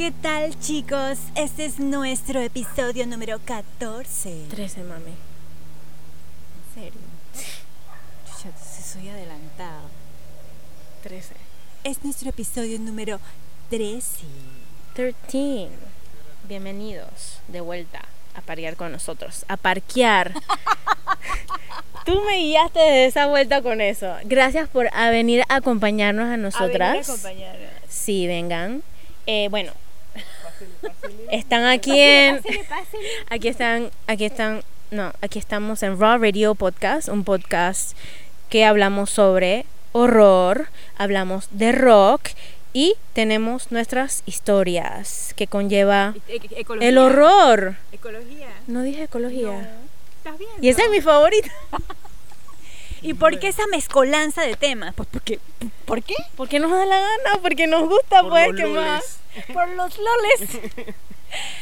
¿qué tal chicos? Este es nuestro episodio número 14. 13, mami. ¿En serio? Chucha, si soy adelantado. 13. Es nuestro episodio número 13. 13. Bienvenidos de vuelta a parear con nosotros. A parquear. Tú me guiaste de esa vuelta con eso. Gracias por a venir a acompañarnos a nosotras. A venir a acompañarnos. Sí, vengan. Eh, bueno, están aquí en. Aquí están, aquí están, no, aquí estamos en Raw Radio Podcast, un podcast que hablamos sobre horror, hablamos de rock y tenemos nuestras historias que conlleva E- e- ecología. el horror. Ecología. No dije ecología. Y esa es mi favorita. ¿Y por qué esa mezcolanza de temas? Pues porque, ¿Por qué? Porque nos da la gana, porque nos gusta, Por pues, ¿qué más? Por los loles.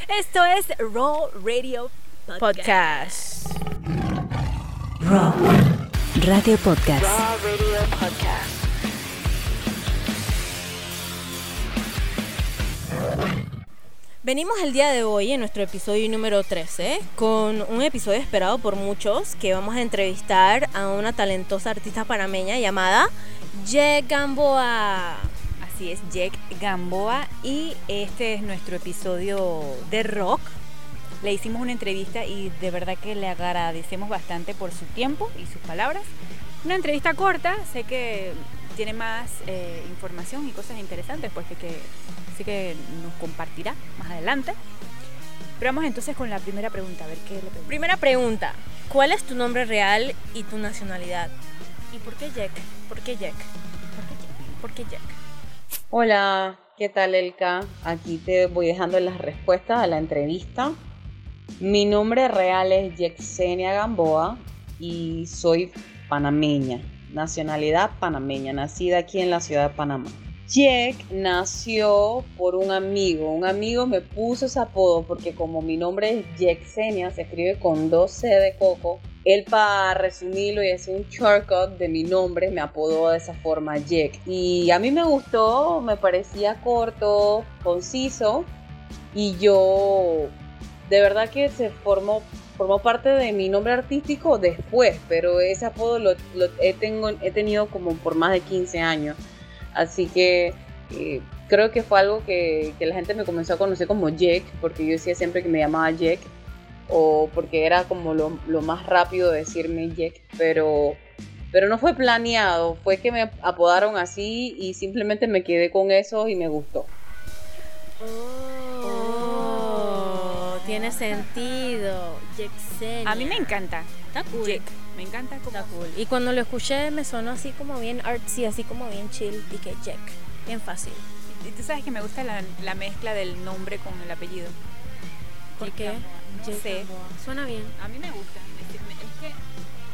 Esto es Raw Radio Podcast. Podcast. Raw Radio Podcast. Venimos el día de hoy en nuestro episodio número 13 con un episodio esperado por muchos que vamos a entrevistar a una talentosa artista panameña llamada Ye Gamboa. Así es, Jack Gamboa y este es nuestro episodio de rock. Le hicimos una entrevista y de verdad que le agradecemos bastante por su tiempo y sus palabras. Una entrevista corta, sé que tiene más eh, información y cosas interesantes, pues que, que sí que nos compartirá más adelante. Pero vamos entonces con la primera pregunta, a ver qué le pregunto. Primera pregunta, ¿cuál es tu nombre real y tu nacionalidad? ¿Y por qué Jack? ¿Por qué Jack? ¿Por qué Jack? Hola, ¿qué tal Elka? Aquí te voy dejando las respuestas a la entrevista. Mi nombre real es Yexenia Gamboa y soy panameña, nacionalidad panameña, nacida aquí en la ciudad de Panamá. Jack nació por un amigo, un amigo me puso ese apodo porque como mi nombre es Yexenia, se escribe con dos C de coco, él para resumirlo y hacer un shortcut de mi nombre me apodó de esa forma Jack. Y a mí me gustó, me parecía corto, conciso y yo de verdad que se formó, formó parte de mi nombre artístico después, pero ese apodo lo, he, tengo, he tenido como por más de 15 años. Así que eh, creo que fue algo que, que la gente me comenzó a conocer como Jack, porque yo decía siempre que me llamaba Jack o porque era como lo, lo más rápido de decirme Jack, pero, pero no fue planeado, fue que me apodaron así y simplemente me quedé con eso y me gustó. Oh, tiene sentido. Jacksenia. A mí me encanta. Está cool. Jack. Me encanta como Está cool. Y cuando lo escuché me sonó así como bien artsy, así como bien chill. Y que Jack. Bien fácil. Y tú sabes que me gusta la, la mezcla del nombre con el apellido. ¿Por qué? No sé. Suena bien. A mí me gusta. Es que, es que,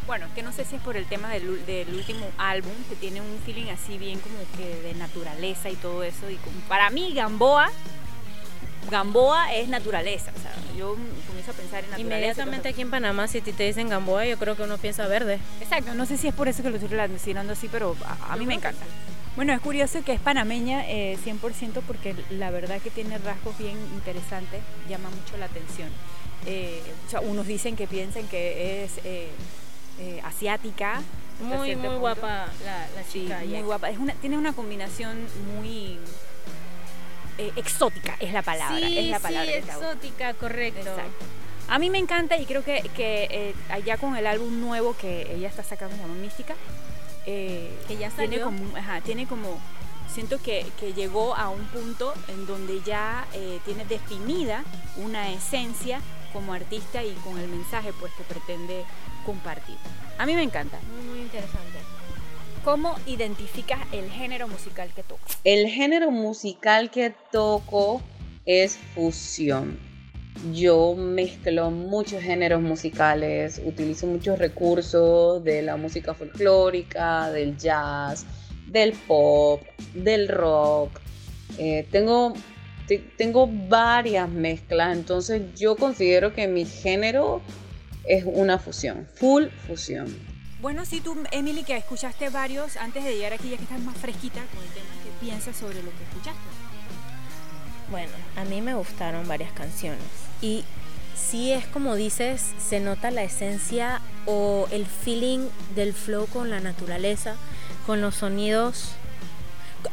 bueno, que no sé si es por el tema del, del último álbum, que tiene un feeling así bien como que de naturaleza y todo eso. Y como- para mí, Gamboa, Gamboa es naturaleza. O sea, yo comienzo a pensar en naturaleza. Inmediatamente aquí en Panamá, si te dicen Gamboa, yo creo que uno piensa verde. Exacto, no sé si es por eso que lo estoy relacionando así, pero a, a mí me encanta. Bueno, es curioso que es panameña eh, 100% porque la verdad que tiene rasgos bien interesantes, llama mucho la atención. Eh, o sea, unos dicen que piensan que es eh, eh, asiática. Muy, muy punto. guapa la, la Sí, chica. muy guapa. Es una, tiene una combinación muy eh, exótica, es la palabra. Sí, es la palabra sí, exótica, correcto. Exacto. A mí me encanta y creo que, que allá con el álbum nuevo que ella está sacando, se llama Mística, eh, Que ya tiene salió. como, ajá, tiene como, siento que, que llegó a un punto en donde ya eh, tiene definida una esencia como artista y con el mensaje pues que pretende compartir. A mí me encanta. Muy, muy interesante. ¿Cómo identificas el género musical que tocas? El género musical que toco es fusión. Yo mezclo muchos géneros musicales, utilizo muchos recursos de la música folclórica, del jazz, del pop, del rock. Eh, tengo, te- tengo varias mezclas, entonces yo considero que mi género es una fusión, full fusión. Bueno, sí, tú, Emily, que escuchaste varios antes de llegar aquí, ya que estás más fresquita con el tema, ¿qué piensas sobre lo que escuchaste? Bueno, a mí me gustaron varias canciones. Y sí es como dices, se nota la esencia o el feeling del flow con la naturaleza, con los sonidos,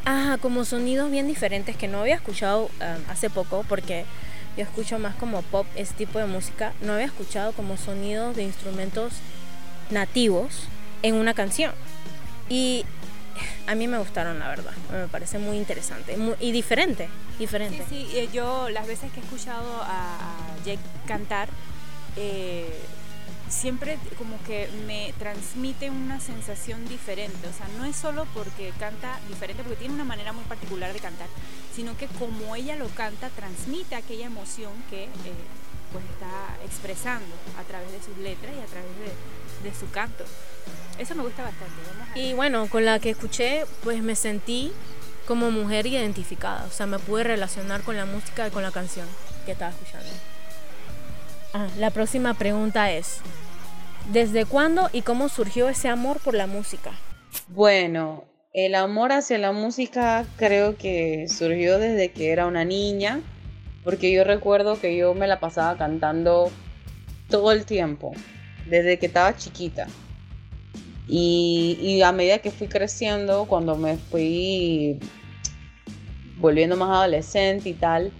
ah, como sonidos bien diferentes que no había escuchado um, hace poco porque yo escucho más como pop, ese tipo de música, no había escuchado como sonidos de instrumentos nativos en una canción. Y a mí me gustaron, la verdad. Me parece muy interesante y diferente. diferente. Sí, sí, eh, yo las veces que he escuchado a, Jake cantar, eh, siempre como que me transmite una sensación diferente. O sea, no es solo porque canta diferente, porque tiene una manera muy particular de cantar, sino que como ella lo canta, transmite aquella emoción que eh, pues está expresando a través de sus letras y a través de, de su canto. Eso me gusta bastante. y bueno, con la que escuché, pues me sentí como mujer identificada. O sea, me pude relacionar con la música y con la canción que estaba escuchando. Ah, la próxima pregunta es, ¿desde cuándo y cómo surgió ese amor por la música? Bueno, el amor hacia la música creo que surgió desde que era una niña, porque yo recuerdo que yo me la pasaba cantando todo el tiempo, desde que estaba chiquita. Y, a medida que fui creciendo, cuando me fui volviendo más adolescente y tal,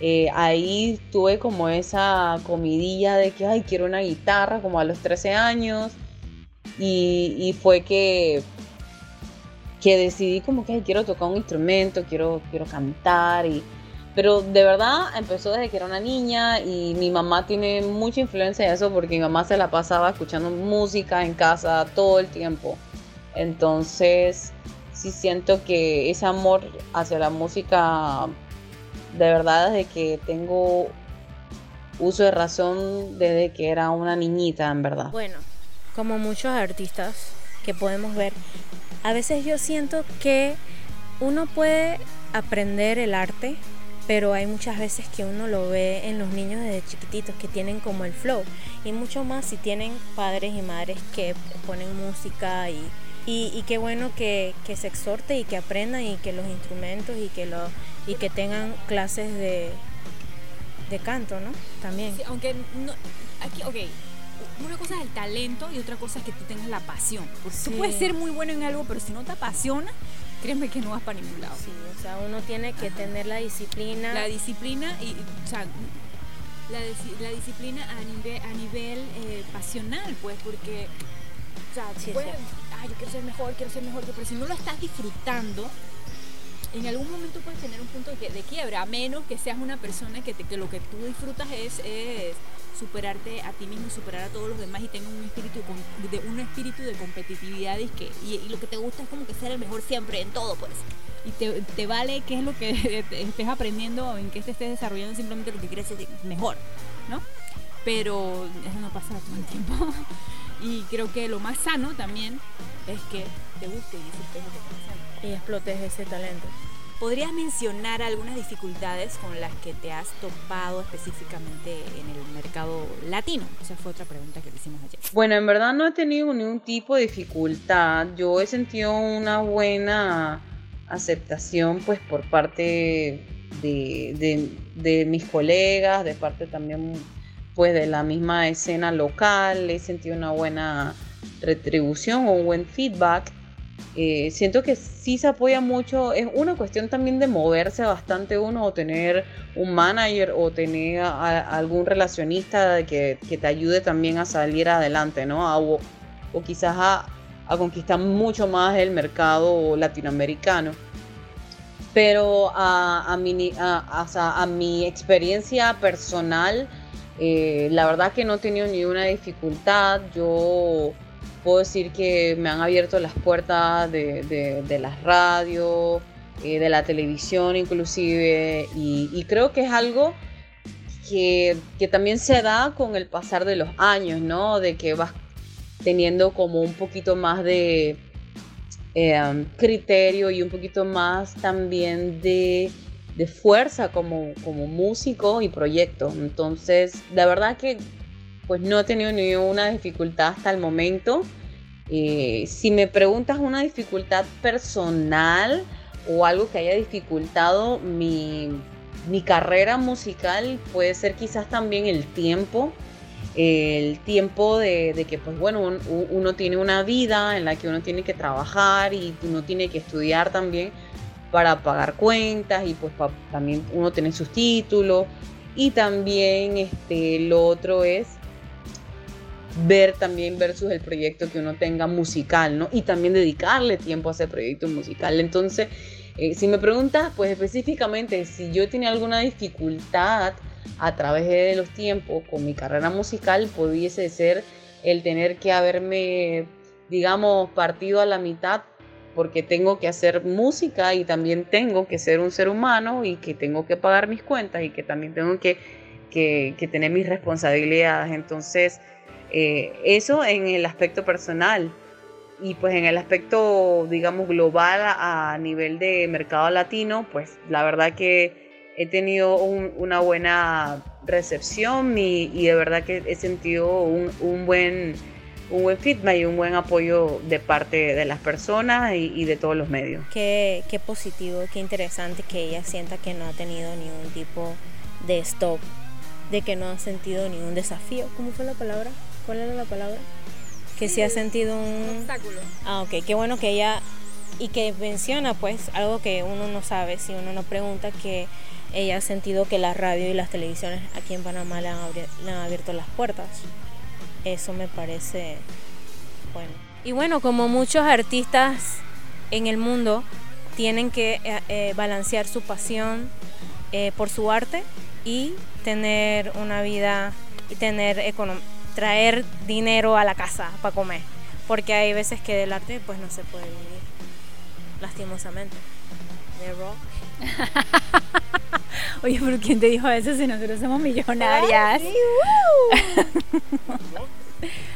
eh, ahí tuve como esa comidilla de que, ay, quiero una guitarra, como a los 13 años. Y, fue que, que decidí como que quiero tocar un instrumento, quiero, quiero cantar y, pero de verdad empezó desde que era una niña y mi mamá tiene mucha influencia en eso porque mi mamá se la pasaba escuchando música en casa todo el tiempo. Entonces, sí siento que ese amor hacia la música, de verdad, desde que tengo uso de razón, desde que era una niñita, en verdad. Bueno, como muchos artistas que podemos ver, a veces yo siento que uno puede aprender el arte pero hay muchas veces que uno lo ve en los niños desde chiquititos que tienen como el flow y mucho más si tienen padres y madres que ponen música y, y, qué bueno que, se exhorte y que aprendan y que los instrumentos y que, lo, y que tengan clases de, de canto, ¿no? También. aunque no, aquí, ok, una cosa es el talento y otra cosa es que tú tengas la pasión. Porque tú puedes ser muy bueno en algo, pero si no te apasiona, créeme que no vas para ningún lado. Sí, o sea, uno tiene que tener la disciplina. La disciplina y, o sea, la, disciplina a nivel, a nivel eh, pasional, pues, porque, o sea, yo quiero ser mejor, quiero ser mejor, pero si no lo estás disfrutando, en algún momento puedes tener un punto de, quiebra, a menos que seas una persona que, lo que tú disfrutas es, superarte a ti mismo, superar a todos los demás y tengas un espíritu de un espíritu de competitividad y que lo que te gusta es como que ser el mejor siempre en todo, pues. Y te, vale qué es lo que estés aprendiendo, en qué te estés desarrollando, simplemente lo que quieres es mejor, ¿no? Pero eso no pasa todo el tiempo. y creo que lo más sano también es que te guste y disfrutes lo que te Y explotes ese talento. ¿Podrías mencionar algunas dificultades con las que te has topado específicamente en el mercado latino? Esa fue otra pregunta que le hicimos ayer. Bueno, en verdad no he tenido ningún tipo de dificultad. Yo he sentido una buena aceptación pues por parte de, de mis colegas, de parte también pues de la misma escena local. He sentido una buena retribución o un buen feedback eh, siento que sí se apoya mucho, es una cuestión también de moverse bastante uno o tener un manager o tener algún relacionista que, te ayude también a salir adelante, ¿no? o, quizás a, conquistar mucho más el mercado latinoamericano. Pero a, mi, a mi, experiencia personal, eh, la verdad que no he tenido ni una dificultad. Yo puedo decir que me han abierto las puertas de, de, las radios, eh, de la televisión inclusive, y, creo que es algo que, que, también se da con el pasar de los años, ¿no? De que vas teniendo como un poquito más de eh, criterio y un poquito más también de, de fuerza como, como músico y proyecto. Entonces, la verdad que pues no he tenido ninguna dificultad hasta el momento. Eh, si me preguntas una dificultad personal o algo que haya dificultado mi, mi carrera musical puede ser quizás también el tiempo, el tiempo de, que, pues bueno, uno tiene una vida en la que uno tiene que trabajar y uno tiene que estudiar también para pagar cuentas y pues también uno tiene sus títulos y también este, lo otro es ver también versus el proyecto que uno tenga musical, ¿no? Y también dedicarle tiempo a ese proyecto musical. Entonces, eh, si me preguntas, pues específicamente, si yo tenía alguna dificultad a través de los tiempos con mi carrera musical, pudiese ser el tener que haberme, digamos, partido a la mitad porque tengo que hacer música y también tengo que ser un ser humano y que tengo que pagar mis cuentas y que también tengo que, que, tener mis responsabilidades. Entonces, eh, eso en el aspecto personal y pues en el aspecto, digamos, global a, nivel de mercado latino, pues la verdad que he tenido una buena recepción y, de verdad que he sentido un, buen un buen feedback y un buen apoyo de parte de las personas y, de todos los medios. Qué, qué positivo, qué interesante que ella sienta que no ha tenido ningún tipo de stop, de que no ha sentido ningún desafío. ¿Cómo fue la palabra? ¿Cuál era la palabra? que sí ha sentido un obstáculo. Ah, ok, qué bueno que ella y que menciona pues algo que uno no sabe si uno no pregunta que ella ha sentido que la radio y las televisiones aquí en Panamá le han, le han abierto las puertas. Eso me parece bueno. Y bueno, como muchos artistas en el mundo tienen que eh, eh, balancear su pasión eh, por su arte y tener una vida y tener economía traer dinero a la casa para comer. Porque hay veces que del arte pues no se puede vivir, lastimosamente. De. Oye, pero ¿quién te dijo eso si nosotros somos millonarias?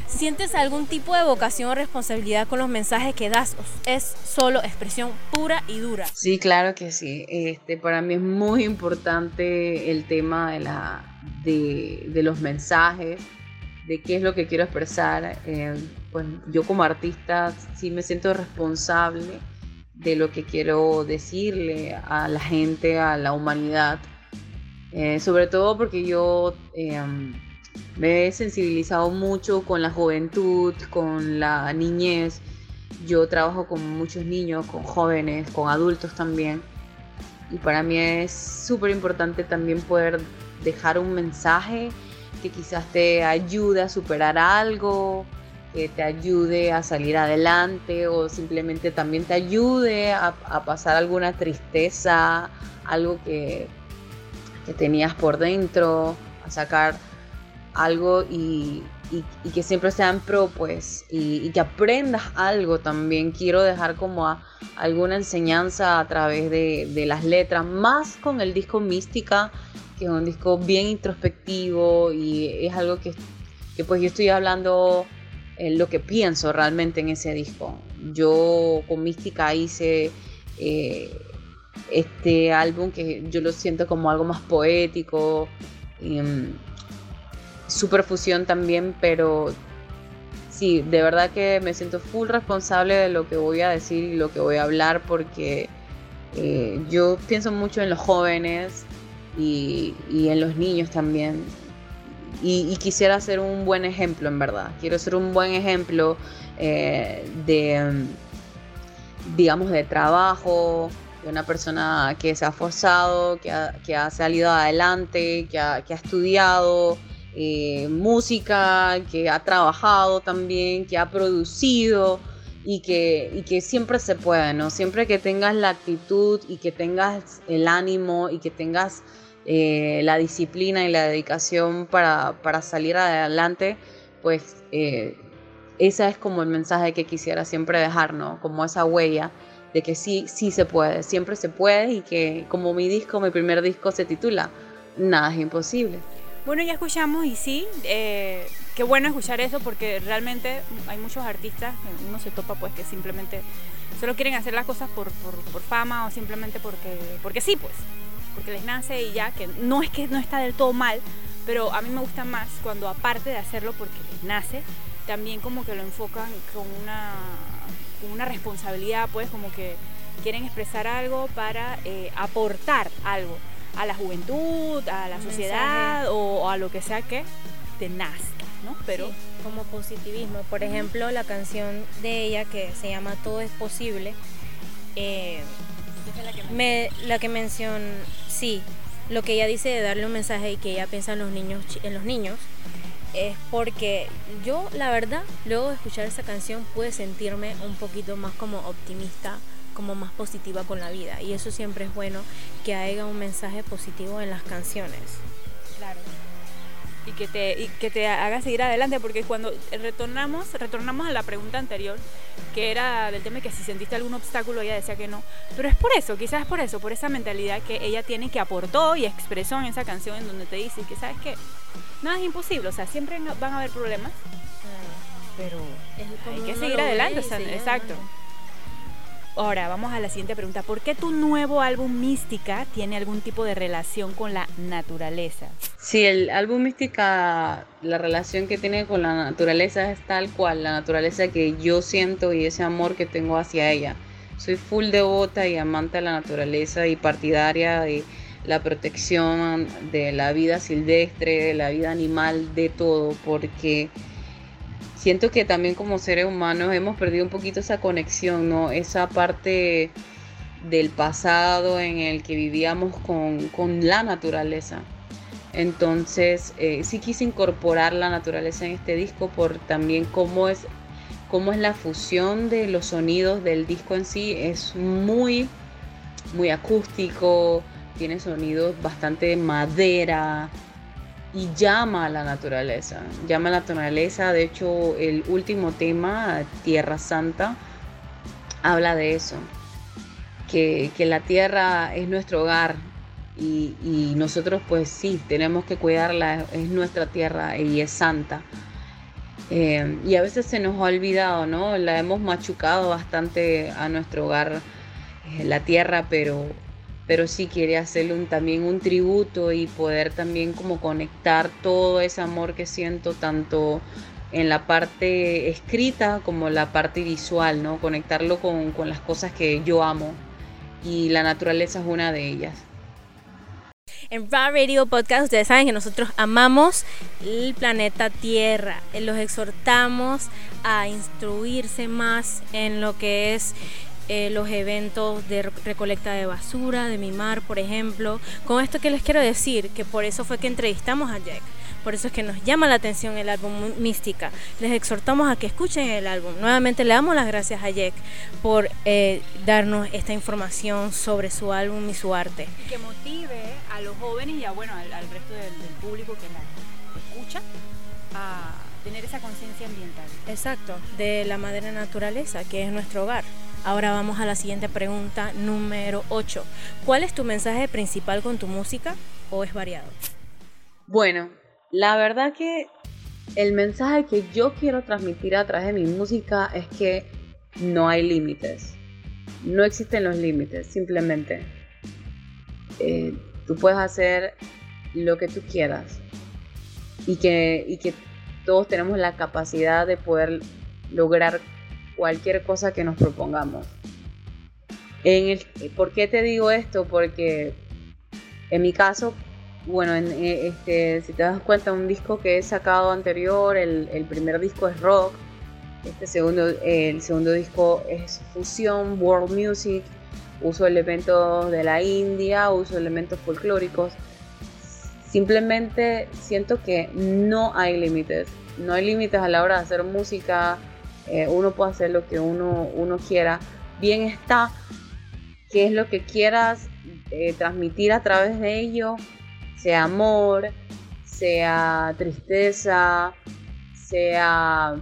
¿Sientes algún tipo de vocación o responsabilidad con los mensajes que das? ¿Es solo expresión pura y dura? Sí, claro que sí. Este, para mí es muy importante el tema de, la, de, de los mensajes de qué es lo que quiero expresar. Eh, pues yo como artista sí me siento responsable de lo que quiero decirle a la gente, a la humanidad. Eh, sobre todo porque yo eh, me he sensibilizado mucho con la juventud, con la niñez. Yo trabajo con muchos niños, con jóvenes, con adultos también. Y para mí es súper importante también poder dejar un mensaje que quizás te ayude a superar algo, que te ayude a salir adelante o simplemente también te ayude a, pasar alguna tristeza, algo que, que, tenías por dentro, a sacar algo y, que siempre sean pro pues y, que aprendas algo también. Quiero dejar como alguna enseñanza a través de, de las letras, más con el disco Mística que es un disco bien introspectivo y es algo que, pues yo estoy hablando en lo que pienso realmente en ese disco. Yo con Mística hice eh, este álbum que yo lo siento como algo más poético, y, um, super fusión también, pero sí, de verdad que me siento full responsable de lo que voy a decir y lo que voy a hablar porque eh, yo pienso mucho en los jóvenes y, en los niños también. Y, quisiera ser un buen ejemplo, en verdad. Quiero ser un buen ejemplo eh, de, digamos, de trabajo, de una persona que se ha forzado, que ha, salido adelante, que ha, estudiado eh, música, que ha trabajado también, que ha producido y que, y que siempre se puede, ¿no? Siempre que tengas la actitud y que tengas el ánimo y que tengas eh, la disciplina y la dedicación para, salir adelante, pues eh, ese es como el mensaje que quisiera siempre dejar, ¿no? Como esa huella de que sí, sí se puede, siempre se puede y que como mi disco, mi primer disco se titula, Nada es imposible. Bueno, ya escuchamos y sí, eh, qué bueno escuchar eso porque realmente hay muchos artistas, uno se topa pues que simplemente solo quieren hacer las cosas por, por fama o simplemente porque, porque sí, pues porque les nace y ya, que no es que no está del todo mal, pero a mí me gusta más cuando aparte de hacerlo porque les nace, también como que lo enfocan con una, una responsabilidad, pues como que quieren expresar algo para eh, aportar algo a la juventud, a la Un sociedad o, a lo que sea que te nazca, ¿no? Pero Sí, como positivismo. Por ejemplo, la canción de ella que se llama Todo es posible. eh, me, la que menciona, sí, lo que ella dice de darle un mensaje y que ella piensa en los niños, en los niños, es porque yo, la verdad, luego de escuchar esa canción pude sentirme un poquito más como optimista, como más positiva con la vida. Y eso siempre es bueno que haya un mensaje positivo en las canciones. Claro. Y que te, y que te haga seguir adelante, porque cuando retornamos, retornamos a la pregunta anterior, que era del tema de que si sentiste algún obstáculo, ella decía que no. Pero es por eso, quizás es por eso, por esa mentalidad que ella tiene, que aportó y expresó en esa canción en donde te dice que, ¿sabes qué? Nada es imposible, o sea, siempre van a haber problemas, pero Es como hay que seguir adelante, y o sea, se llama. Ahora, vamos a la siguiente pregunta. ¿Por qué tu nuevo álbum Mística tiene algún tipo de relación con la naturaleza? Sí, el álbum Mística, la relación que tiene con la naturaleza es tal cual, la naturaleza que yo siento y ese amor que tengo hacia ella. Soy full devota y amante de la naturaleza y partidaria de la protección de la vida silvestre, de la vida animal, de todo, porque siento que también como seres humanos hemos perdido un poquito esa conexión, ¿no? Esa parte del pasado en el que vivíamos con, con la naturaleza. Entonces, eh, sí quise incorporar la naturaleza en este disco por también cómo es, cómo es la fusión de los sonidos del disco en sí. Es muy, muy acústico, tiene sonidos bastante madera y llama a la naturaleza. Llama a la naturaleza. De hecho, el último tema, Tierra Santa, habla de eso. Que, que la tierra es nuestro hogar, y, y nosotros pues sí, tenemos que cuidarla, es nuestra tierra y es santa. Eh, y a veces se nos ha olvidado, ¿no? La hemos machucado bastante a nuestro hogar, eh, la tierra, pero, pero sí quiere hacerle también un tributo y poder también como conectar todo ese amor que siento tanto en la parte escrita como la parte visual, ¿no? Conectarlo con, con las cosas que yo amo y la naturaleza es una de ellas. En Raw Radio Podcast ustedes saben que nosotros amamos el planeta Tierra. Eh, Los exhortamos a instruirse más en lo que es eh, los eventos de re- recolecta de basura, de mimar, por ejemplo. Con esto que les quiero decir, que por eso fue que entrevistamos a Jack. Por eso es que nos llama la atención el álbum Mística. Les exhortamos a que escuchen el álbum. Nuevamente le damos las gracias a Jack por eh, darnos esta información sobre su álbum y su arte. y que motive a los jóvenes y a, bueno, al, al resto del, del público que la escucha a tener esa conciencia ambiental. Exacto, de la madre naturaleza, que es nuestro hogar. Ahora vamos a la siguiente pregunta, número 8. ¿Cuál es tu mensaje principal con tu música o es variado? Bueno, la verdad que el mensaje que yo quiero transmitir a través de mi música es que no hay límites. No existen los límites, simplemente. Eh, tú puedes hacer lo que tú quieras y que, y que todos tenemos la capacidad de poder lograr cualquier cosa que nos propongamos. ¿Por qué te digo esto? Porque en mi caso, bueno, en, eh, este, si te das cuenta, un disco que he sacado anterior, el, el primer disco es rock, este segundo, el segundo disco es fusión, world music, uso elementos de la India, uso elementos folclóricos. Simplemente siento que no hay límites, no hay límites a la hora de hacer música, eh, uno puede hacer lo que uno, uno quiera. Bien está, qué es lo que quieras eh, transmitir a través de ello, sea amor, sea tristeza, sea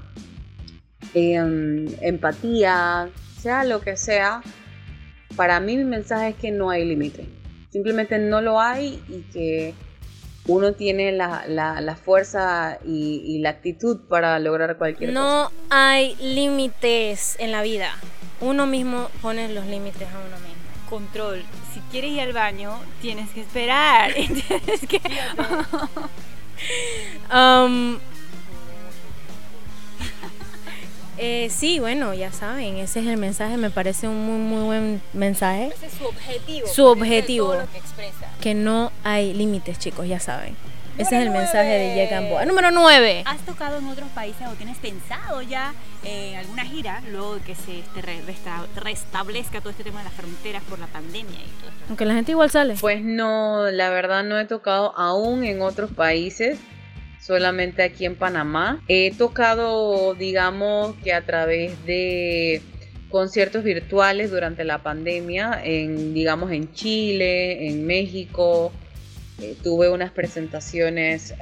em, empatía, sea lo que sea. Para mí mi mensaje es que no hay límite. Simplemente no lo hay y que uno tiene la, la- la fuerza y, y la actitud para lograr cualquier cosa. No hay límites en la vida. Uno mismo pone los límites a uno mismo. Control. Si quieres ir al baño, tienes que esperar. tienes que... Um, Eh, sí, bueno, ya saben, ese es el mensaje, me parece un muy, muy buen mensaje. Ese es su objetivo. Su objetivo. Todo lo que expresa. Que no hay límites, chicos, ya saben. Ese Número es el mensaje de. Jack Gamboa. Número 9. ¿Has tocado en otros países o tienes pensado ya en alguna gira luego de que se este, re- resta- restablezca todo este tema de las fronteras por la pandemia y todo esto? Aunque la gente igual sale. Pues no, la verdad no he tocado aún en otros países, solamente aquí en Panamá. He tocado, digamos, que a través de conciertos virtuales durante la pandemia, en, digamos, en Chile, en México. Eh, tuve unas presentaciones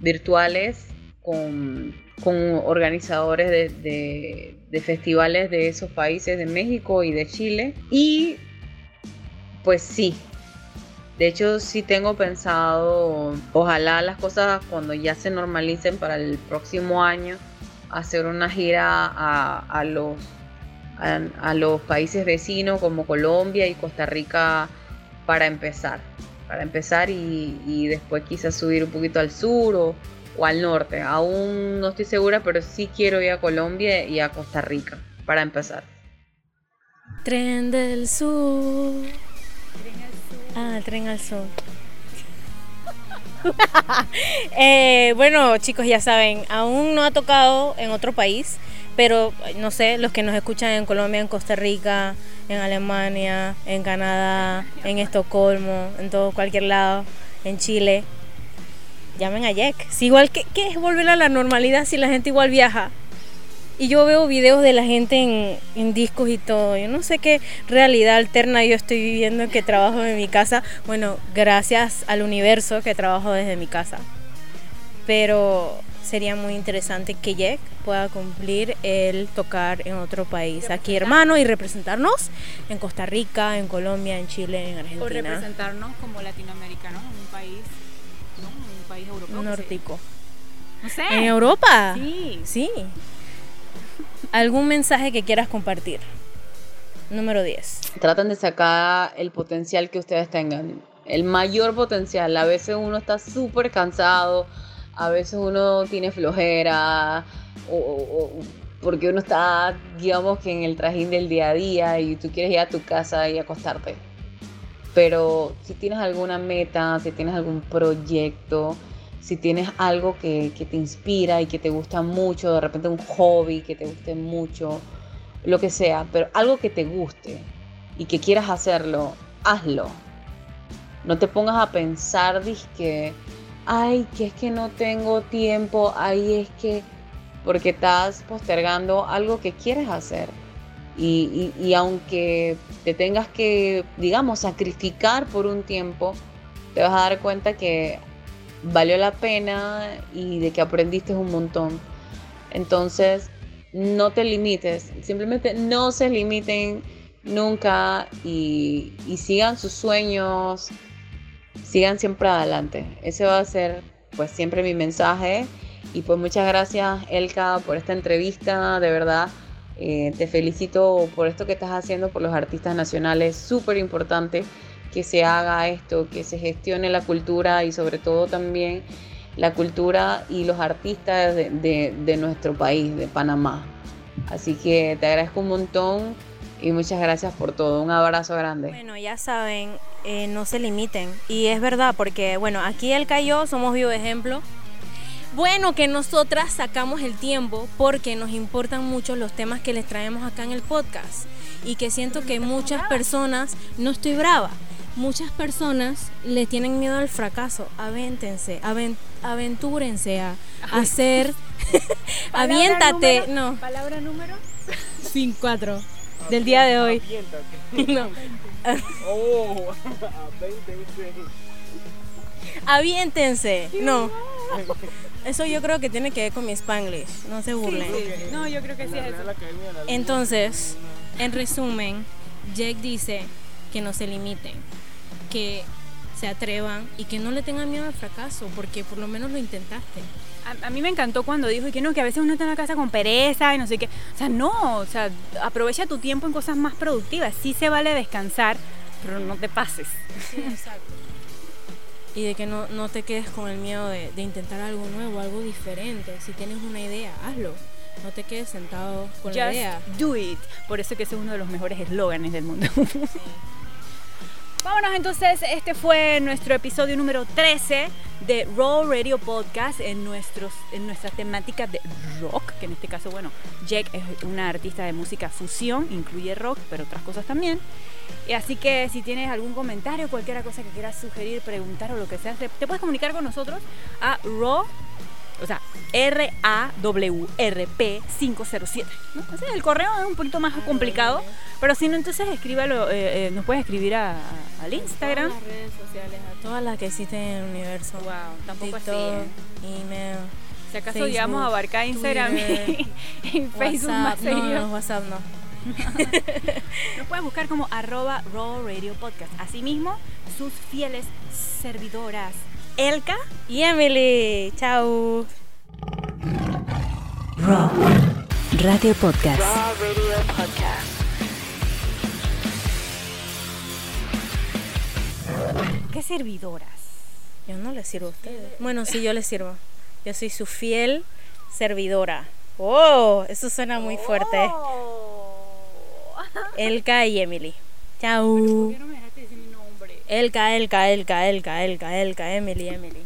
virtuales con, con organizadores de festivales de esos países, de México y de Chile. Y pues sí. De hecho, sí tengo pensado, ojalá las cosas cuando ya se normalicen para el próximo año, hacer una gira a, los, a los países vecinos como Colombia y Costa Rica para empezar. Para empezar y, y después quizás subir un poquito al sur o, o al norte. Aún no estoy segura, pero sí quiero ir a Colombia y a Costa Rica para empezar. Tren del sur. Ah, tren al sur. Eh, bueno, chicos, ya saben, aún no ha tocado en otro país, pero no sé, los que nos escuchan en Colombia, en Costa Rica, en Alemania, en Canadá, en Estocolmo, en todo cualquier lado, en Chile, llamen a Jack. Si igual que ¿qué es volver a la normalidad si la gente igual viaja. Y yo veo videos de la gente en, en discos y todo. Yo no sé qué realidad alterna yo estoy viviendo que trabajo en mi casa. Bueno, gracias al universo que trabajo desde mi casa. Pero sería muy interesante que Jack pueda cumplir el tocar en otro país. Aquí, hermano, y representarnos en Costa Rica, en Colombia, en Chile, en O Argentina. representarnos como latinoamericanos en un país, ¿no? En un país europeo. Nórdico. No sé. En Europa. Sí. Sí. ¿Algún mensaje que quieras compartir? Número 10. Traten de sacar el potencial que ustedes tengan. El mayor potencial. A veces uno está súper cansado. A veces uno tiene flojera. O, o- porque uno está, digamos que en el trajín del día a día y tú quieres ir a tu casa y acostarte. Pero si tienes alguna meta, si tienes algún proyecto, si tienes algo que, que te inspira y que te gusta mucho, de repente un hobby que te guste mucho, lo que sea, pero algo que te guste y que quieras hacerlo, hazlo. No te pongas a pensar, que ay, que es que no tengo tiempo, ay, es que, porque estás postergando algo que quieres hacer. Y, y- y aunque te tengas que, digamos, sacrificar por un tiempo, te vas a dar cuenta que valió la pena y de que aprendiste un montón. Entonces, no te limites, simplemente no se limiten nunca y, y sigan sus sueños, sigan siempre adelante. Ese va a ser pues siempre mi mensaje y pues muchas gracias Elka por esta entrevista, de verdad. eh, te felicito por esto que estás haciendo por los artistas nacionales, súper importante que se haga esto, que se gestione la cultura y sobre todo también la cultura y los artistas de, de- de nuestro país, de Panamá. Así que te agradezco un montón y muchas gracias por todo. Un abrazo grande. Bueno, ya saben, eh, no se limiten. Y es verdad, porque bueno, aquí el Cayo somos vivo ejemplo. Bueno, que nosotras sacamos el tiempo porque nos importan mucho los temas que les traemos acá en el podcast. Y que siento que muchas personas, no estoy brava, muchas personas le tienen miedo al fracaso. Avéntense, aven- aventúrense a hacer. Aviéntate, no. Palabra número. Sin cuatro. Del día de hoy. No. Oh, 20, Aviéntense. No. Eso yo creo que tiene que ver con mi spanglish. No se burlen. No, yo creo que sí es eso. Entonces, en resumen, Jake dice que no se limiten, que se atrevan y que no le tengan miedo al fracaso, porque por lo menos lo intentaste. A, a mí me encantó cuando dijo que no, que a veces uno está en la casa con pereza y no sé qué. O sea, no, o sea, aprovecha tu tiempo en cosas más productivas. Sí se vale descansar, pero no te pases. Y de que no, no te quedes con el miedo de, de intentar algo nuevo, algo diferente. Si tienes una idea, hazlo. No te quedes sentado con la Just idea. do it. Por eso que ese es uno de los mejores eslóganes del mundo. Vámonos entonces, este fue nuestro episodio número 13 de Raw Radio Podcast en, nuestros, en nuestra temática de rock, que en este caso, bueno, Jack es una artista de música fusión, incluye rock, pero otras cosas también. Así que si tienes algún comentario, cualquier cosa que quieras sugerir, preguntar o lo que sea, te, puedes comunicar con nosotros a Raw, o sea, R-A-W-R-P 507. ¿no? Ese es el correo es un poquito más complicado, pero si no, entonces escríbalo, eh, eh, nos puedes escribir a- a- al Instagram. Todas las redes sociales, a todas las que existen en el universo. Wow, tampoco así. TikTok, ¿eh? email, Si acaso Facebook, llegamos a abarcar Instagram y, Twitter, y Facebook más no, WhatsApp no. Nos puedes buscar como arroba Raw Radio Podcast. Asimismo, sus fieles servidoras, Elka Y Emily, chao. Raw Radio Podcast. ¿Qué servidoras? Yo no les sirvo a ustedes. Bueno, sí, yo les sirvo. Yo soy su fiel servidora. Oh, eso suena muy fuerte. Elka y Emily. Chao. no me dejaste decir mi nombre? Elka, Elka, Elka, Elka, Elka, Elka, Emily, Emily.